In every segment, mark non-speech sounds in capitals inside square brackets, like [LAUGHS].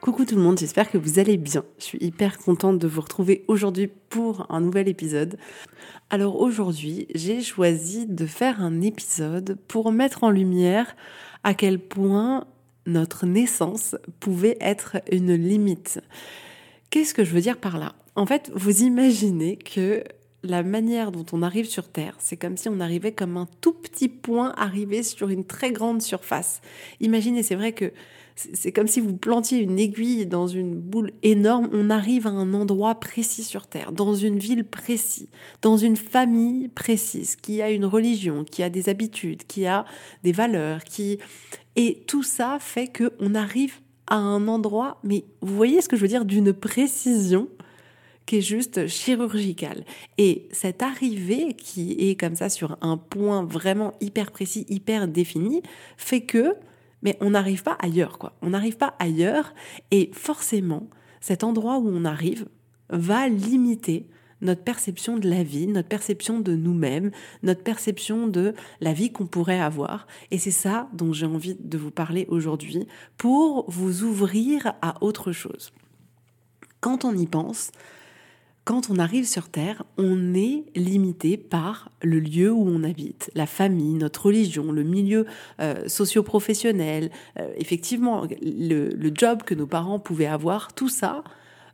Coucou tout le monde, j'espère que vous allez bien. Je suis hyper contente de vous retrouver aujourd'hui pour un nouvel épisode. Alors aujourd'hui, j'ai choisi de faire un épisode pour mettre en lumière à quel point notre naissance pouvait être une limite. Qu'est-ce que je veux dire par là? En fait, vous imaginez que la manière dont on arrive sur Terre, c'est comme si on arrivait comme un tout petit point arrivé sur une très grande surface. Imaginez, c'est vrai que c'est comme si vous plantiez une aiguille dans une boule énorme. On arrive à un endroit précis sur Terre, dans une ville précise, dans une famille précise, qui a une religion, qui a des habitudes, qui a des valeurs, qui et tout ça fait que on arrive à un endroit. Mais vous voyez ce que je veux dire d'une précision qui est juste chirurgicale. Et cette arrivée qui est comme ça sur un point vraiment hyper précis, hyper défini, fait que mais on n'arrive pas ailleurs, quoi. On n'arrive pas ailleurs, et forcément, cet endroit où on arrive va limiter notre perception de la vie, notre perception de nous-mêmes, notre perception de la vie qu'on pourrait avoir. Et c'est ça dont j'ai envie de vous parler aujourd'hui pour vous ouvrir à autre chose. Quand on y pense, quand on arrive sur Terre, on est limité par le lieu où on habite, la famille, notre religion, le milieu euh, socio-professionnel, euh, effectivement, le, le job que nos parents pouvaient avoir, tout ça,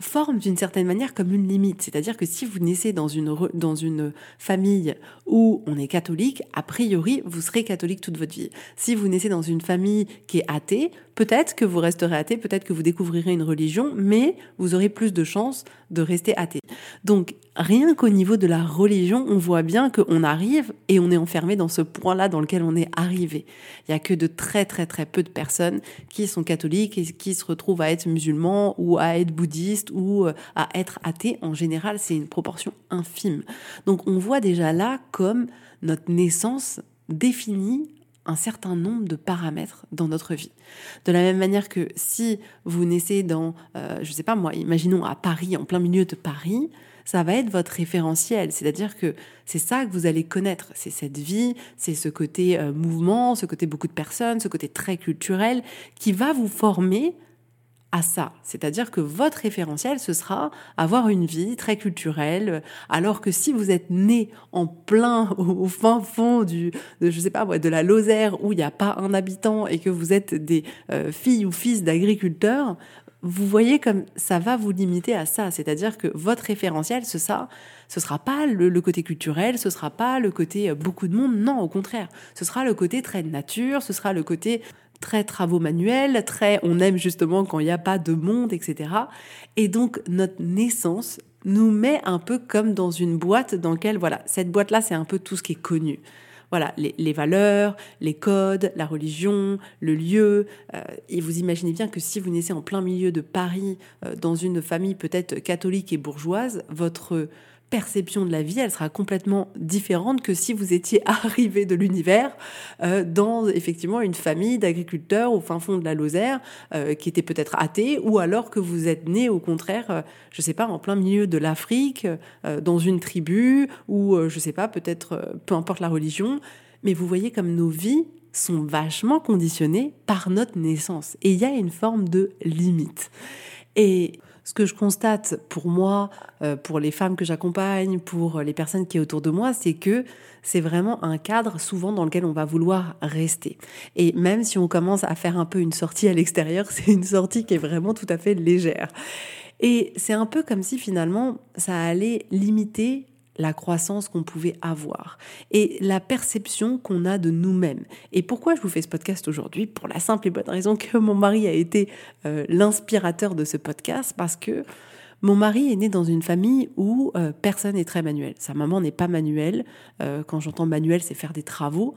forme d'une certaine manière comme une limite. C'est-à-dire que si vous naissez dans une, dans une famille où on est catholique, a priori, vous serez catholique toute votre vie. Si vous naissez dans une famille qui est athée, peut-être que vous resterez athée, peut-être que vous découvrirez une religion, mais vous aurez plus de chances de rester athée. Donc, rien qu'au niveau de la religion, on voit bien qu'on arrive et on est enfermé dans ce point-là dans lequel on est arrivé. Il y a que de très très très peu de personnes qui sont catholiques et qui se retrouvent à être musulmans ou à être bouddhistes ou euh, à être athées. En général, c'est une proportion infime. Donc, on voit déjà là comme notre naissance définit un certain nombre de paramètres dans notre vie. De la même manière que si vous naissez dans, euh, je sais pas moi, imaginons à Paris, en plein milieu de Paris, ça va être votre référentiel. C'est-à-dire que c'est ça que vous allez connaître. C'est cette vie, c'est ce côté euh, mouvement, ce côté beaucoup de personnes, ce côté très culturel qui va vous former à ça. C'est-à-dire que votre référentiel, ce sera avoir une vie très culturelle, alors que si vous êtes né en plein, [LAUGHS] au fin fond du, de, je sais pas, de la Lozère, où il n'y a pas un habitant et que vous êtes des euh, filles ou fils d'agriculteurs, vous voyez comme ça va vous limiter à ça. C'est-à-dire que votre référentiel, ce ça, ce sera pas le, le, côté culturel, ce sera pas le côté euh, beaucoup de monde. Non, au contraire, ce sera le côté très nature, ce sera le côté très travaux manuels, très on aime justement quand il n'y a pas de monde, etc. Et donc notre naissance nous met un peu comme dans une boîte dans laquelle, voilà, cette boîte-là, c'est un peu tout ce qui est connu. Voilà, les, valeurs, les codes, la religion, le lieu. Euh, et vous imaginez bien que si vous naissez en plein milieu de Paris, euh, dans une famille peut-être catholique et bourgeoise, votre perception de la vie, elle sera complètement différente que si vous étiez [LAUGHS] arrivé de l'univers euh, dans effectivement une famille d'agriculteurs au fin fond de la Lozère euh, qui était peut-être athée ou alors que vous êtes né au contraire, euh, je sais pas, en plein milieu de l'Afrique, euh, dans une tribu ou je sais pas, peut-être peu importe la religion, mais vous voyez comme nos vies sont vachement conditionnées par notre naissance et il y a une forme de limite. Et ce que je constate pour moi, euh, pour les femmes que j'accompagne, pour les personnes qui sont autour de moi, c'est que c'est vraiment un cadre souvent dans lequel on va vouloir rester. Et même si on commence à faire un peu une sortie à l'extérieur, [LAUGHS] c'est une sortie qui est vraiment tout à fait légère. Et c'est un peu comme si finalement ça allait limiter la croissance qu'on pouvait avoir et la perception qu'on a de nous-mêmes. Et pourquoi je vous fais ce podcast aujourd'hui? Pour la simple et bonne raison que mon mari a été euh, l'inspirateur de ce podcast parce que mon mari est né dans une famille où euh, personne n'est très manuel. Sa maman n'est pas manuelle. Euh, quand j'entends manuel, c'est faire des travaux.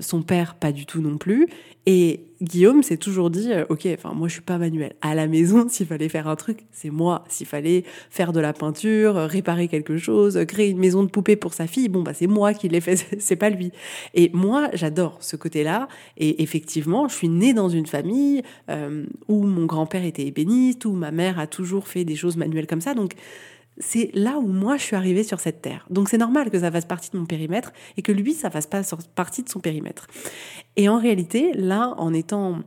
Son père, pas du tout non plus. Et Guillaume s'est toujours dit, ok, enfin moi je suis pas manuel. À la maison, [LAUGHS] s'il fallait faire un truc, c'est moi. S'il fallait faire de la peinture, réparer quelque chose, créer une maison de poupée pour sa fille, bon bah c'est moi qui l'ai fait, [LAUGHS] c'est pas lui. Et moi, j'adore ce côté-là. Et effectivement, je suis née dans une famille où mon grand-père était ébéniste, où ma mère a toujours fait des choses manuelles comme ça. Donc c'est là où moi je suis arrivée sur cette terre. Donc c'est normal que ça fasse partie de mon périmètre et que lui ça fasse pas partie de son périmètre. Et en réalité, là, en étant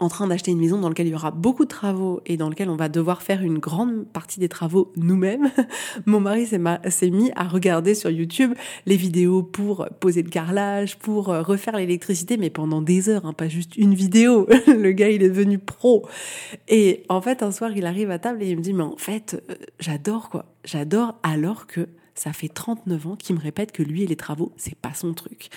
en train d'acheter une maison dans laquelle il y aura beaucoup de travaux et dans laquelle on va devoir faire une grande partie des travaux nous-mêmes, [LAUGHS] mon mari s'est mis à regarder sur YouTube les vidéos pour poser le carrelage, pour euh, refaire l'électricité, mais pendant des heures, hein, pas juste une vidéo. [LAUGHS] le gars, il est devenu pro. Et en fait, un soir, il arrive à table et il me dit, mais en fait, euh, j'adore quoi. J'adore alors que ça fait 39 ans qu'il me répète que lui et les travaux, c'est pas son truc.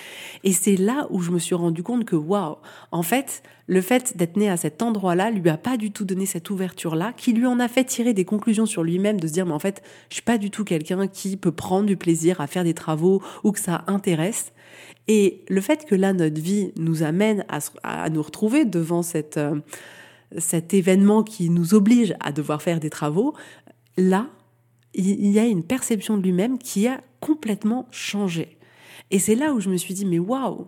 Et c'est là où je me suis rendu compte que waouh, en fait, le fait d'être né à cet endroit-là lui a pas du tout donné cette ouverture-là, qui lui en a fait tirer des conclusions sur lui-même, de se dire mais en fait, je suis pas du tout quelqu'un qui peut prendre du plaisir à faire des travaux ou que ça intéresse. Et le fait que là notre vie nous amène à, nous retrouver devant euh, cet événement qui nous oblige à devoir faire des travaux, là, il y a une perception de lui-même qui a complètement changé. Et c'est là où je me suis dit, mais waouh,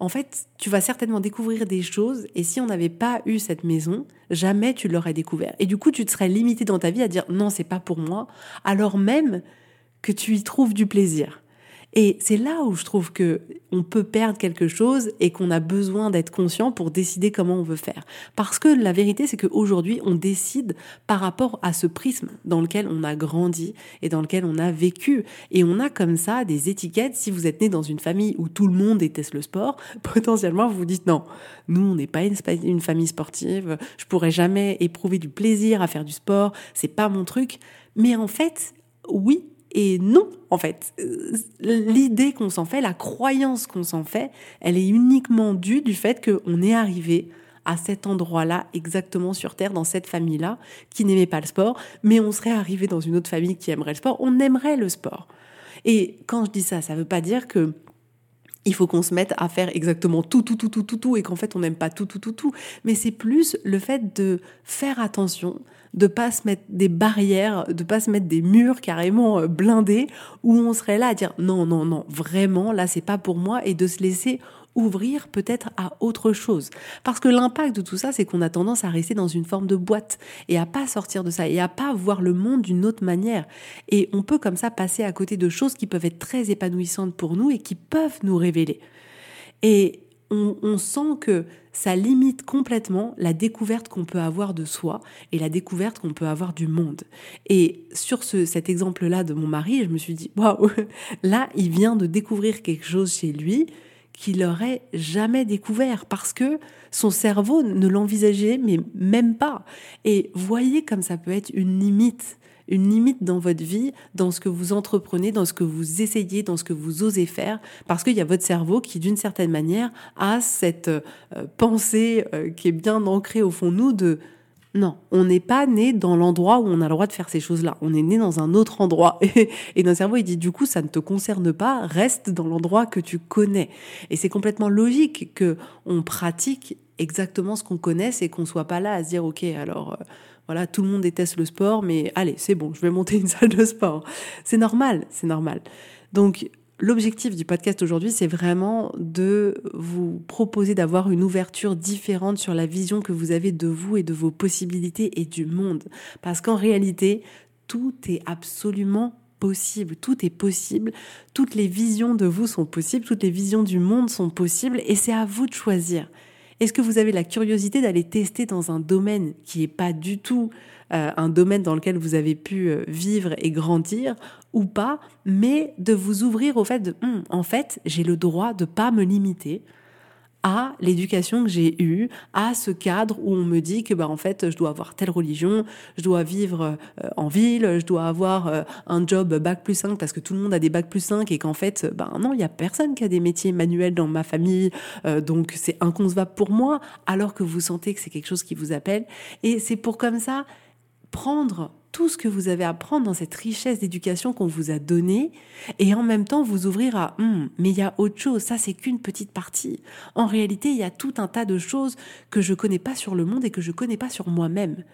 en fait, tu vas certainement découvrir des choses et si on n'avait pas eu cette maison, jamais tu l'aurais découvert. Et du coup, tu te serais limité dans ta vie à dire non, c'est pas pour moi, alors même que tu y trouves du plaisir. Et c'est là où je trouve que on peut perdre quelque chose et qu'on a besoin d'être conscient pour décider comment on veut faire. Parce que la vérité, c'est qu'aujourd'hui, on décide par rapport à ce prisme dans lequel on a grandi et dans lequel on a vécu. Et on a comme ça des étiquettes. Si vous êtes né dans une famille où tout le monde déteste le sport, [LAUGHS] potentiellement, vous vous dites non, nous, on n'est pas une, une famille sportive. Je pourrais jamais éprouver du plaisir à faire du sport. C'est pas mon truc. Mais en fait, oui, et non, en fait, euh, l'idée qu'on s'en fait, la croyance qu'on s'en fait, elle est uniquement due du fait qu'on est arrivé à cet endroit-là, exactement sur Terre, dans cette famille-là, qui n'aimait pas le sport, mais on serait arrivé dans une autre famille qui aimerait le sport, on aimerait le sport. Et quand je dis ça, ça ne veut pas dire que il faut qu'on se mette à faire exactement tout, tout, tout, tout, tout, tout, et qu'en fait on n'aime pas tout, tout, tout, tout. Mais c'est plus le fait de faire attention, de pas se mettre des barrières, de pas se mettre des murs carrément euh, blindés où on serait là à dire non, non, non, vraiment, là c'est pas pour moi, et de se laisser ouvrir peut-être à autre chose. Parce que l'impact de tout ça, c'est qu'on a tendance à rester dans une forme de boîte et à pas sortir de ça et à pas voir le monde d'une autre manière. Et on peut comme ça passer à côté de choses qui peuvent être très épanouissantes pour nous et qui peuvent nous révéler. Et on, sent que ça limite complètement la découverte qu'on peut avoir de soi et la découverte qu'on peut avoir du monde. Et sur ce, cet exemple-là de mon mari, je me suis dit, waouh, [LAUGHS] là, il vient de découvrir quelque chose chez lui qu'il n'aurait jamais découvert parce que son cerveau ne l'envisageait mais même pas. Et voyez comme ça peut être une limite, une limite dans votre vie, dans ce que vous entreprenez, dans ce que vous essayez, dans ce que vous osez faire, parce qu'il y a votre cerveau qui, d'une certaine manière, a cette euh, pensée euh, qui est bien ancrée au fond de nous de non, on n'est pas né dans l'endroit où on a le droit de faire ces choses-là. On est né dans un autre endroit. [LAUGHS] Et, notre cerveau, il dit du coup, ça ne te concerne pas, reste dans l'endroit que tu connais. Et c'est complètement logique que on pratique exactement ce qu'on connaît et qu'on soit pas là à se dire, ok, alors euh, voilà, tout le monde déteste le sport, mais allez, c'est bon, je vais monter une [LAUGHS] salle de sport. C'est normal, c'est normal. Donc, L'objectif du podcast aujourd'hui, c'est vraiment de vous proposer d'avoir une ouverture différente sur la vision que vous avez de vous et de vos possibilités et du monde. Parce qu'en réalité, tout est absolument possible, tout est possible, toutes les visions de vous sont possibles, toutes les visions du monde sont possibles et c'est à vous de choisir. Est-ce que vous avez la curiosité d'aller tester dans un domaine qui n'est pas du tout euh, un domaine dans lequel vous avez pu euh, vivre et grandir ou pas, mais de vous ouvrir au fait de, hum, en fait, j'ai le droit de pas me limiter à l'éducation que j'ai eue, à ce cadre où on me dit que bah en fait je dois avoir telle religion, je dois vivre euh, en ville, je dois avoir un job bac plus 5 parce que tout le monde a des bac plus 5 et qu'en fait ben non, il y a personne qui a des métiers manuels dans ma famille donc c'est inconcevable pour moi alors que vous sentez que c'est quelque chose qui vous appelle. Et c'est pour comme ça prendre tout ce que vous avez à prendre dans cette richesse d'éducation qu'on vous a donnée et en même temps vous ouvrir à hum, mais il y a autre chose, ça c'est qu'une petite partie. En réalité, il y a tout un tas de choses que je connais pas sur le monde et que je connais pas sur moi-même.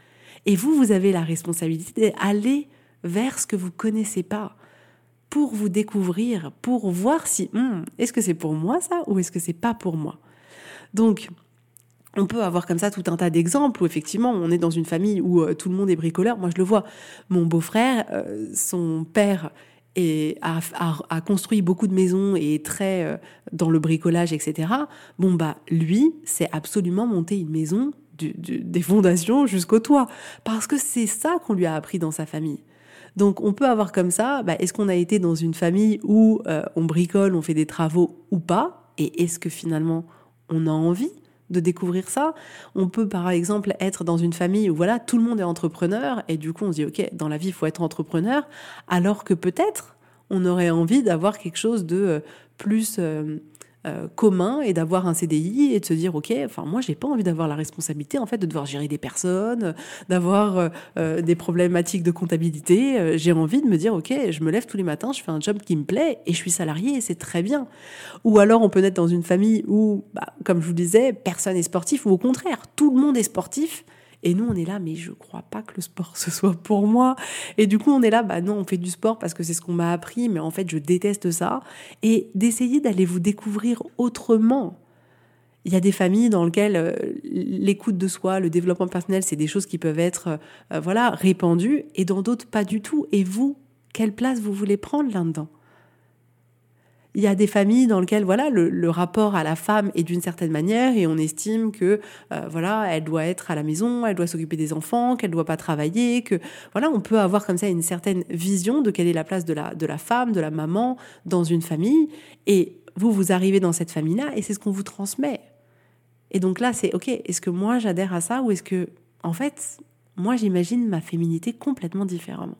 Et vous, vous avez la responsabilité d'aller vers ce que vous connaissez pas pour vous découvrir, pour voir si hum, est-ce que c'est pour moi ça ou est-ce que c'est pas pour moi. Donc, on peut avoir comme ça tout un tas d'exemples où effectivement on est dans une famille où euh, tout le monde est bricoleur. Moi je le vois. Mon beau-frère, euh, son père a, construit beaucoup de maisons et est très euh, dans le bricolage, etc. Bon bah lui, c'est absolument monter une maison des fondations jusqu'au toit parce que c'est ça qu'on lui a appris dans sa famille. Donc on peut avoir comme ça, bah, est-ce qu'on a été dans une famille où on bricole, on fait des travaux ou pas? Et est-ce que finalement on a envie? De découvrir ça. On peut par exemple être dans une famille où voilà, tout le monde est entrepreneur et du coup on se dit OK, dans la vie il faut être entrepreneur alors que peut-être on aurait envie d'avoir quelque chose de euh, plus euh, euh, commun et d'avoir un CDI et de se dire ok enfin moi j'ai pas envie d'avoir la responsabilité en fait de devoir gérer des personnes d'avoir euh, euh, des problématiques de comptabilité. J'ai envie de me dire ok je me lève tous les matins je fais un job qui me plaît et je suis salarié et c'est très bien. Ou alors on peut être dans une famille où bah, comme je vous disais personne est sportif ou au contraire tout le monde est sportif et nous, on est là, mais je crois pas que le sport [LAUGHS] ce soit pour moi. Et du coup, on est là, bah non, on fait du sport parce que c'est ce qu'on m'a appris, mais en fait, je déteste ça. Et d'essayer d'aller vous découvrir autrement. Il y a des familles dans lesquelles euh, l'écoute de soi, le développement personnel, c'est des choses qui peuvent être, euh, voilà, répandues, et dans d'autres pas du tout. Et vous, quelle place vous voulez prendre là-dedans? Il y a des familles dans lesquelles voilà le, rapport à la femme est d'une certaine manière et on estime que euh, voilà elle doit être à la maison, elle doit s'occuper des enfants, qu'elle doit pas travailler, que voilà on peut avoir comme ça une certaine vision de quelle est la place de la de la femme, de la maman dans une famille et vous vous arrivez dans cette famille là et c'est ce qu'on vous transmet. Et donc là c'est ok est-ce que moi j'adhère à ça ou est-ce que en fait moi j'imagine ma féminité complètement différemment.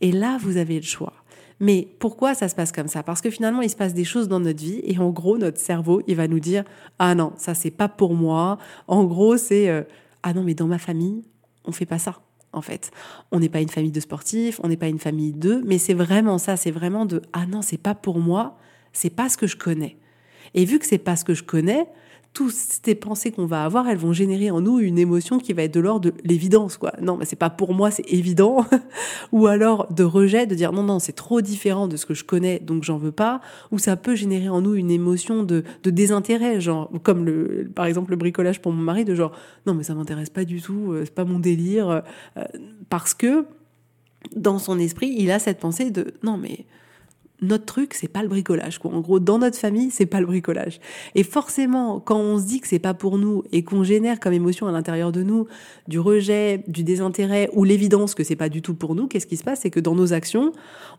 Et là vous avez le choix. Mais pourquoi ça se passe comme ça? Parce que finalement, il se passe des choses dans notre vie et en gros, notre cerveau, il va nous dire ah non, ça c'est pas pour moi. En gros, c'est euh, ah non, mais dans ma famille, on fait pas ça. En fait, on n'est pas une famille de sportifs, on n'est pas une famille d'eux, mais c'est vraiment ça, c'est vraiment de ah non, c'est pas pour moi, c'est pas ce que je connais. Et vu que c'est pas ce que je connais, toutes ces pensées qu'on va avoir, elles vont générer en nous une émotion qui va être de l'ordre de l'évidence, quoi. Non, mais c'est pas pour moi, c'est évident. [LAUGHS] ou alors de rejet, de dire non, non, c'est trop différent de ce que je connais, donc j'en veux pas. Ou ça peut générer en nous une émotion de, désintérêt, genre, comme le, par exemple, le bricolage pour mon mari, de genre, non, mais ça m'intéresse pas du tout, euh, c'est pas mon délire. Euh, parce que, dans son esprit, il a cette pensée de, non, mais, notre truc, c'est pas le bricolage. Quoi. En gros, dans notre famille, c'est pas le bricolage. Et forcément, quand on se dit que c'est pas pour nous et qu'on génère comme émotion à l'intérieur de nous du rejet, du désintérêt ou l'évidence que c'est pas du tout pour nous, qu'est-ce qui se passe? C'est que dans nos actions,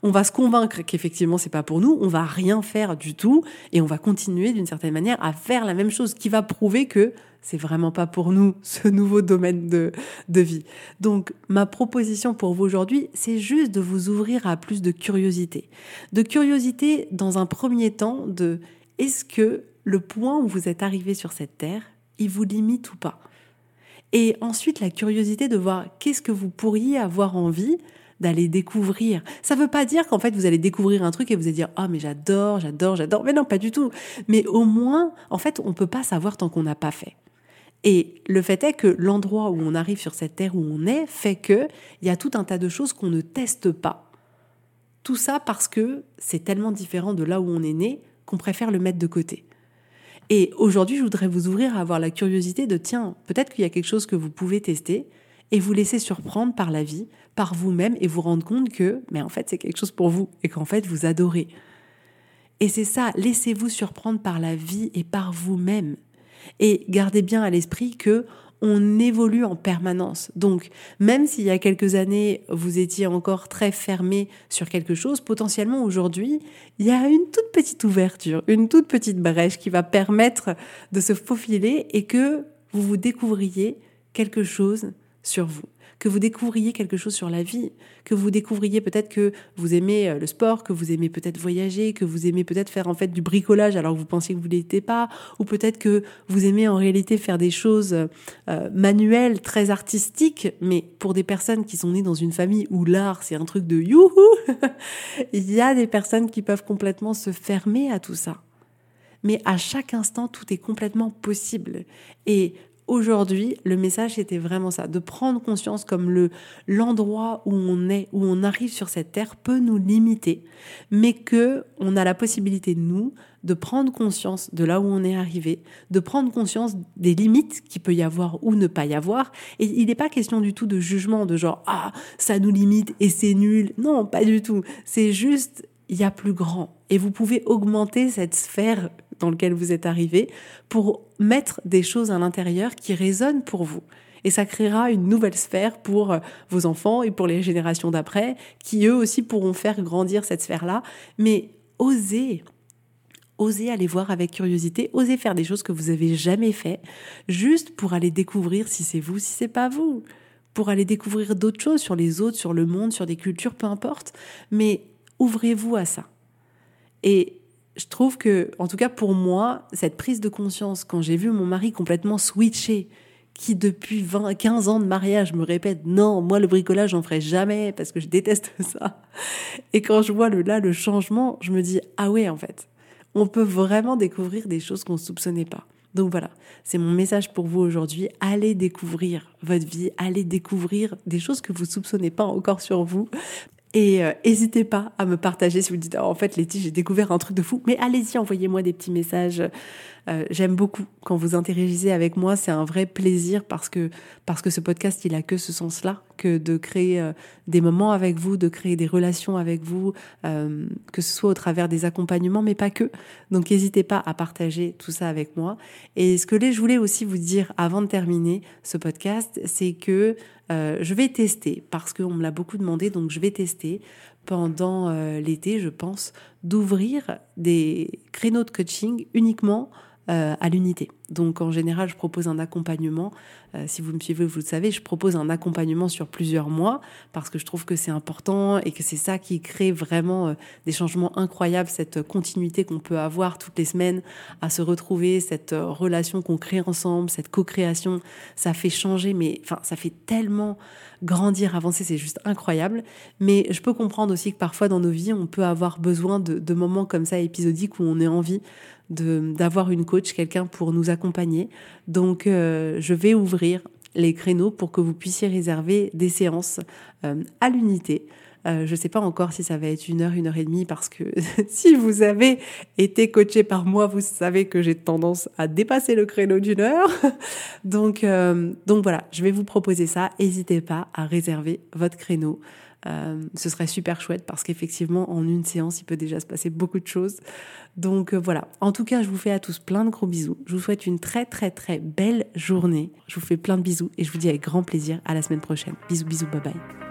on va se convaincre qu'effectivement c'est pas pour nous, on va rien faire du tout et on va continuer d'une certaine manière à faire la même chose qui va prouver que c'est vraiment pas pour nous [LAUGHS] ce nouveau domaine de, de vie. Donc ma proposition pour vous aujourd'hui, c'est juste de vous ouvrir à plus de curiosité. De curiosité dans un premier temps de est-ce que le point où vous êtes arrivé sur cette terre, il vous limite ou pas? Et ensuite la curiosité de voir qu'est-ce que vous pourriez avoir envie d'aller découvrir. Ça veut pas dire qu'en fait vous allez découvrir un truc et vous allez dire ah mais j'adore, j'adore, j'adore. Mais non, pas du tout. Mais au moins, en fait, on peut pas savoir tant qu'on n'a pas fait. Et le fait est que l'endroit où on arrive sur cette terre où on est fait que il y a tout un tas de choses qu'on ne teste pas. Tout ça parce que c'est tellement différent de là où on est né qu'on préfère le mettre de côté. Et aujourd'hui, je voudrais vous ouvrir à avoir la curiosité de tiens, peut-être qu'il y a quelque chose que vous pouvez tester et vous laisser surprendre par la vie, par vous-même et vous rendre compte que mais en fait, c'est quelque chose pour vous et qu'en fait, vous adorez. Et c'est ça, laissez-vous surprendre par la vie et par vous-même Et gardez bien à l'esprit que on évolue en permanence. Donc, même s'il y a quelques années, vous étiez encore très fermé sur quelque chose, potentiellement aujourd'hui, il y a une toute petite ouverture, une toute petite brèche qui va permettre de se faufiler et que vous vous découvriez quelque chose sur vous que vous découvriez quelque chose sur la vie, que vous découvriez peut-être que vous aimez euh, le sport, que vous aimez peut-être voyager, que vous aimez peut-être faire en fait du bricolage alors que vous pensiez que vous l'étiez pas, ou peut-être que vous aimez en réalité faire des choses euh, manuelles, très artistiques, mais pour des personnes qui sont nées dans une famille où l'art c'est un truc de youhou, [LAUGHS] il y a des personnes qui peuvent complètement se fermer à tout ça. Mais à chaque instant, tout est complètement possible. Et aujourd'hui, le message était vraiment ça, de prendre conscience comme le l'endroit où on est, où on arrive sur cette terre peut nous limiter, mais que on a la possibilité nous de prendre conscience de là où on est arrivé, de prendre conscience des limites qu'il peut y avoir ou ne pas y avoir. Et il n'est pas question du tout de jugement, de genre ah ça nous limite et c'est nul. Non, pas du tout. C'est juste il y a plus grand. Et vous pouvez augmenter cette sphère dans laquelle vous êtes arrivé pour mettre des choses à l'intérieur qui résonnent pour vous. Et ça créera une nouvelle sphère pour euh, vos enfants et pour les générations d'après, qui eux aussi pourront faire grandir cette sphère-là. Mais osez, osez aller voir avec curiosité, osez faire des choses que vous avez jamais fait, juste pour aller découvrir si c'est vous, si c'est pas vous, pour aller découvrir d'autres choses sur les autres, sur le monde, sur des cultures, peu importe. Mais ouvrez-vous à ça. Et je trouve que, en tout cas pour moi, cette prise de conscience, quand j'ai vu mon mari complètement switché, qui depuis 20, 15 ans de mariage me répète non, moi le bricolage j'en ferai jamais parce que je déteste [LAUGHS] ça. Et quand je vois le là le changement, je me dis ah ouais en fait, on peut vraiment découvrir des choses qu'on ne soupçonnait pas. Donc voilà, c'est mon message pour vous aujourd'hui. Allez découvrir votre vie, allez découvrir des choses que vous soupçonnez pas encore sur vous. Et euh, pas à me partager si vous dites oh, en fait Letty j'ai découvert un truc de fou. Mais allez-y envoyez-moi des petits messages. Euh, j'aime beaucoup quand vous interagissez avec moi, c'est un vrai plaisir parce que parce que ce podcast il a que ce sens-là, que de créer euh, des moments avec vous, de créer des relations avec vous, que ce soit au travers des accompagnements, mais pas que. Donc n'hésitez pas à partager tout ça avec moi. Et ce que je voulais aussi vous dire avant de terminer ce podcast, c'est que euh, je vais tester parce qu'on me l'a beaucoup demandé, donc je vais tester pendant euh, l'été, je pense, d'ouvrir des créneaux de coaching uniquement euh, à l'unité. Donc en général, je propose un accompagnement. Euh, si vous me suivez, vous le savez, je propose un accompagnement sur plusieurs mois parce que je trouve que c'est important et que c'est ça qui crée vraiment euh, des changements incroyables, cette continuité qu'on peut avoir toutes les semaines à se retrouver, cette relation qu'on crée ensemble, cette co-création, ça fait changer, mais enfin, ça fait tellement grandir, avancer, c'est juste incroyable. Mais je peux comprendre aussi que parfois dans nos vies, on peut avoir besoin de, moments comme ça épisodiques où on a envie d'avoir une coach, quelqu'un pour nous accompagner. Donc, euh, je vais ouvrir les créneaux pour que vous puissiez réserver des séances euh, à l'unité. Euh, je ne sais pas encore si ça va être une heure, une heure et demie, parce que [LAUGHS] si vous avez été coaché par moi, vous savez que j'ai tendance à dépasser le créneau d'une heure. [LAUGHS] donc, donc voilà, je vais vous proposer ça. N'hésitez pas à réserver votre créneau. Euh, ce serait super chouette parce qu'effectivement, en une séance, il peut déjà se passer beaucoup de choses. Donc euh, voilà. En tout cas, je vous fais à tous plein de gros bisous. Je vous souhaite une très très très belle journée. Je vous fais plein de bisous et je vous dis avec grand plaisir à la semaine prochaine. Bisous bisous, bye bye.